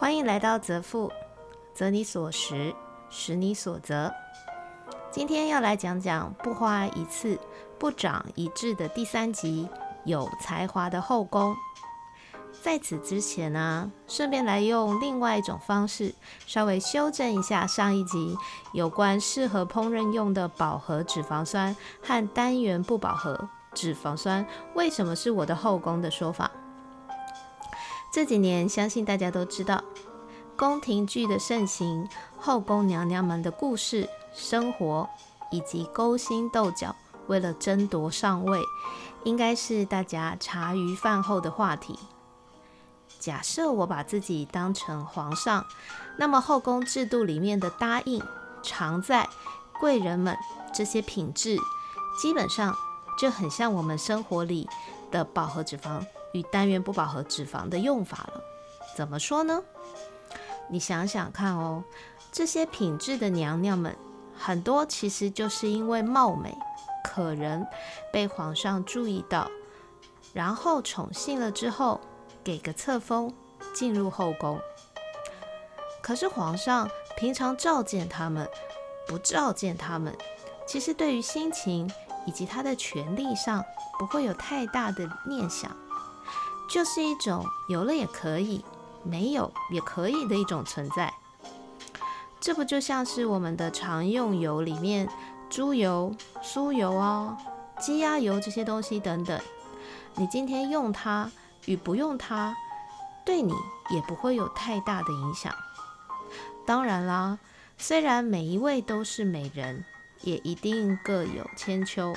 欢迎来到泽富，择你所食，食你所择。今天要来讲讲不花一次不长一智的第三集，有才华的后宫。在此之前呢，顺便来用另外一种方式，稍微修正一下上一集有关适合烹饪用的饱和脂肪酸和单元不饱和脂肪酸为什么是我的后宫的说法。这几年，相信大家都知道，宫廷剧的盛行，后宫娘娘们的故事、生活以及勾心斗角，为了争夺上位，应该是大家茶余饭后的话题。假设我把自己当成皇上，那么后宫制度里面的答应、常在、贵人们这些品质，基本上就很像我们生活里的饱和脂肪与单元不饱和脂肪的用法了。怎么说呢？你想想看哦，这些品质的娘娘们，很多其实就是因为貌美可人，被皇上注意到，然后宠幸了之后。给个册封，进入后宫。可是皇上平常召见他们，不召见他们，其实对于心情以及他的权力上，不会有太大的念想，就是一种有了也可以，没有也可以的一种存在。这不就像是我们的常用油里面，猪油、酥油啊、鸡鸭油这些东西等等，你今天用它。与不用它，对你也不会有太大的影响。当然啦，虽然每一位都是美人，也一定各有千秋。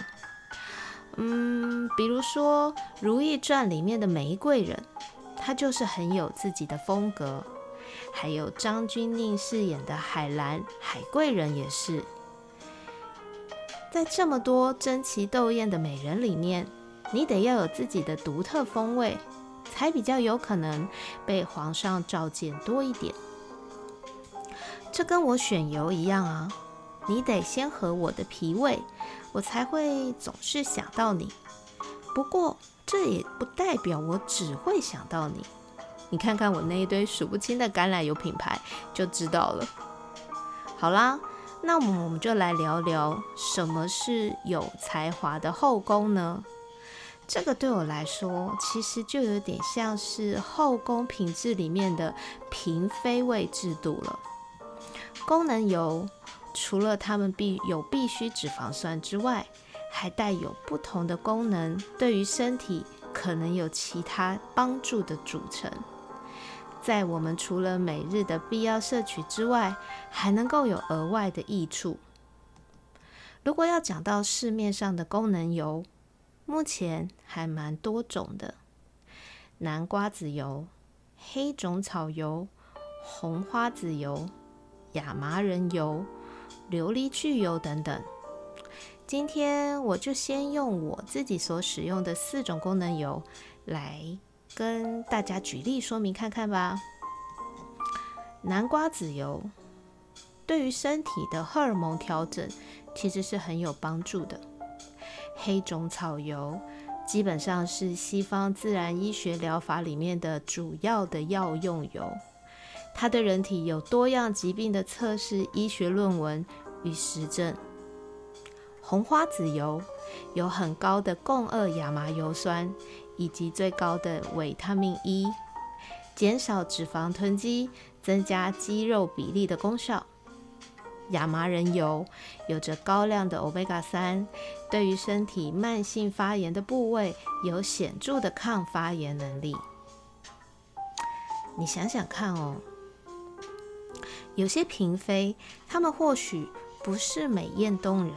嗯，比如说《如懿传》里面的玫瑰人，她就是很有自己的风格。还有张钧甯饰演的海兰海贵人也是。在这么多争奇斗艳的美人里面，你得要有自己的独特风味。才比较有可能被皇上召见多一点。这跟我选油一样啊，你得先合我的脾胃，我才会总是想到你。不过这也不代表我只会想到你。你看看我那一堆数不清的橄榄油品牌，就知道了。好啦，那我们我们就来聊聊什么是有才华的后宫呢？这个对我来说，其实就有点像是后宫品质里面的嫔妃位制度了。功能油除了它们必有必需脂肪酸之外，还带有不同的功能，对于身体可能有其他帮助的组成。在我们除了每日的必要摄取之外，还能够有额外的益处。如果要讲到市面上的功能油，目前还蛮多种的，南瓜籽油、黑种草油、红花籽油、亚麻仁油、琉璃苣油等等。今天我就先用我自己所使用的四种功能油来跟大家举例说明看看吧。南瓜籽油对于身体的荷尔蒙调整其实是很有帮助的。黑种草油基本上是西方自然医学疗法里面的主要的药用油，它对人体有多样疾病的测试医学论文与实证。红花籽油有很高的共二亚麻油酸以及最高的维他命 E，减少脂肪囤积、增加肌肉比例的功效。亚麻仁油有着高量的欧米伽三，对于身体慢性发炎的部位有显著的抗发炎能力。你想想看哦，有些嫔妃，她们或许不是美艳动人，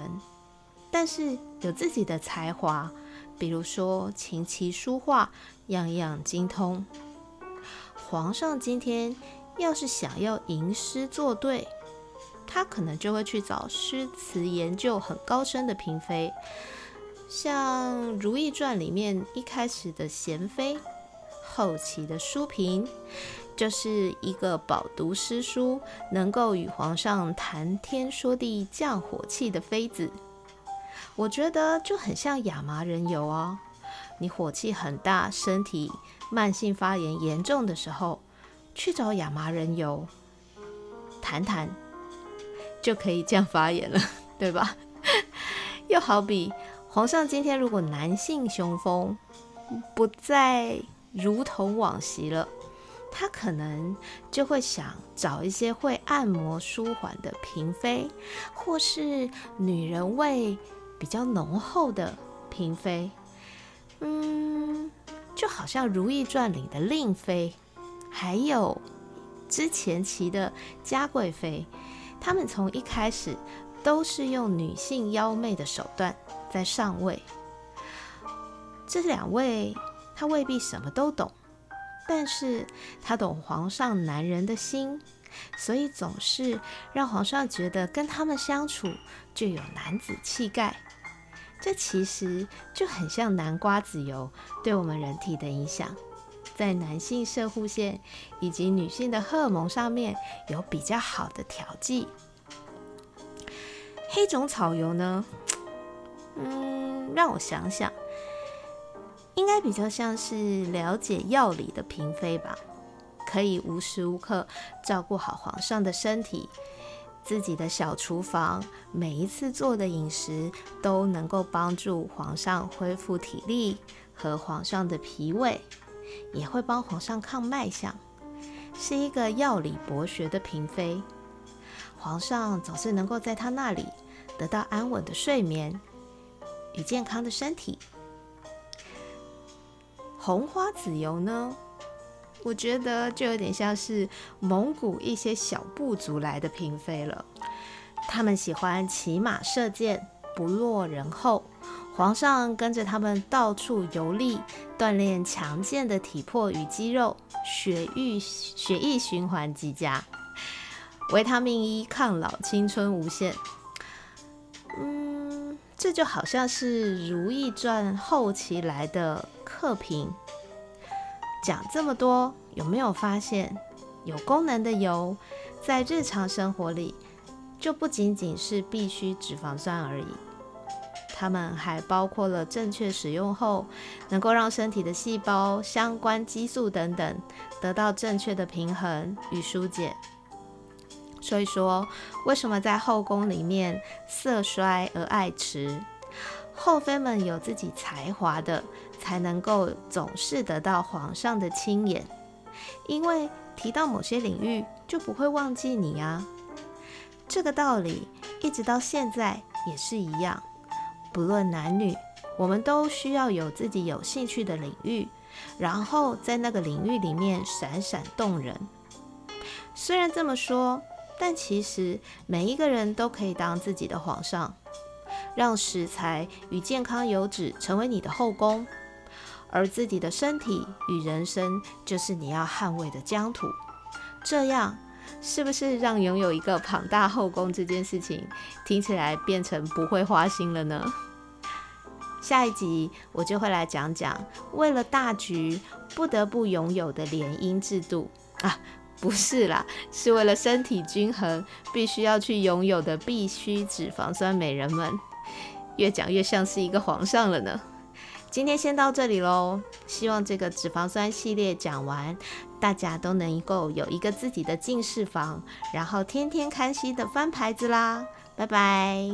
但是有自己的才华，比如说琴棋书画，样样精通。皇上今天要是想要吟诗作对，他可能就会去找诗词研究很高深的嫔妃，像《如懿传》里面一开始的娴妃，后期的淑嫔，就是一个饱读诗书，能够与皇上谈天说地、降火气的妃子。我觉得就很像亚麻仁油哦，你火气很大，身体慢性发炎严重的时候，去找亚麻仁油谈谈，就可以这样发言了，对吧？又好比皇上今天如果男性雄风不再如同往昔了，他可能就会想找一些会按摩舒缓的嫔妃，或是女人味比较浓厚的嫔妃。嗯，就好像《如懿传》里的令妃，还有之前期的嘉贵妃，他们从一开始都是用女性妖媚的手段在上位。这两位，他未必什么都懂，但是他懂皇上男人的心，所以总是让皇上觉得跟他们相处就有男子气概。这其实就很像南瓜籽油对我们人体的影响，在男性射护腺以及女性的荷尔蒙上面有比较好的调剂。黑种草油呢？嗯，让我想想，应该比较像是了解药理的嫔妃吧，可以无时无刻照顾好皇上的身体。自己的小厨房，每一次做的饮食都能够帮助皇上恢复体力和皇上的脾胃，也会帮皇上抗脉象，是一个药理博学的嫔妃。皇上总是能够在她那里得到安稳的睡眠与健康的身体。红花籽油呢？我觉得就有点像是蒙古一些小部族来的嫔妃了。他们喜欢骑马射箭，不落人后。皇上跟着他们到处游历，锻炼强健的体魄与肌肉，血液血液循环极佳，维他命一抗老，青春无限。嗯，这就好像是《如懿传》后期来的客评。讲这么多，有没有发现有功能的油在日常生活里就不仅仅是必需脂肪酸而已，它们还包括了正确使用后能够让身体的细胞相关激素等等得到正确的平衡与疏解。所以说，为什么在后宫里面色衰而爱弛？后妃们有自己才华的，才能够总是得到皇上的亲眼，因为提到某些领域就不会忘记你啊。这个道理一直到现在也是一样，不论男女，我们都需要有自己有兴趣的领域，然后在那个领域里面闪闪动人。虽然这么说，但其实每一个人都可以当自己的皇上。让食材与健康油脂成为你的后宫，而自己的身体与人生就是你要捍卫的疆土。这样是不是让拥有一个庞大后宫这件事情听起来变成不会花心了呢？下一集我就会来讲讲为了大局不得不拥有的联姻制度啊，不是啦，是为了身体均衡必须要去拥有的必须脂肪酸美人们。越讲越像是一个皇上了呢。今天先到这里喽，希望这个脂肪酸系列讲完，大家都能够有一个自己的进士房，然后天天开心的翻牌子啦。拜拜。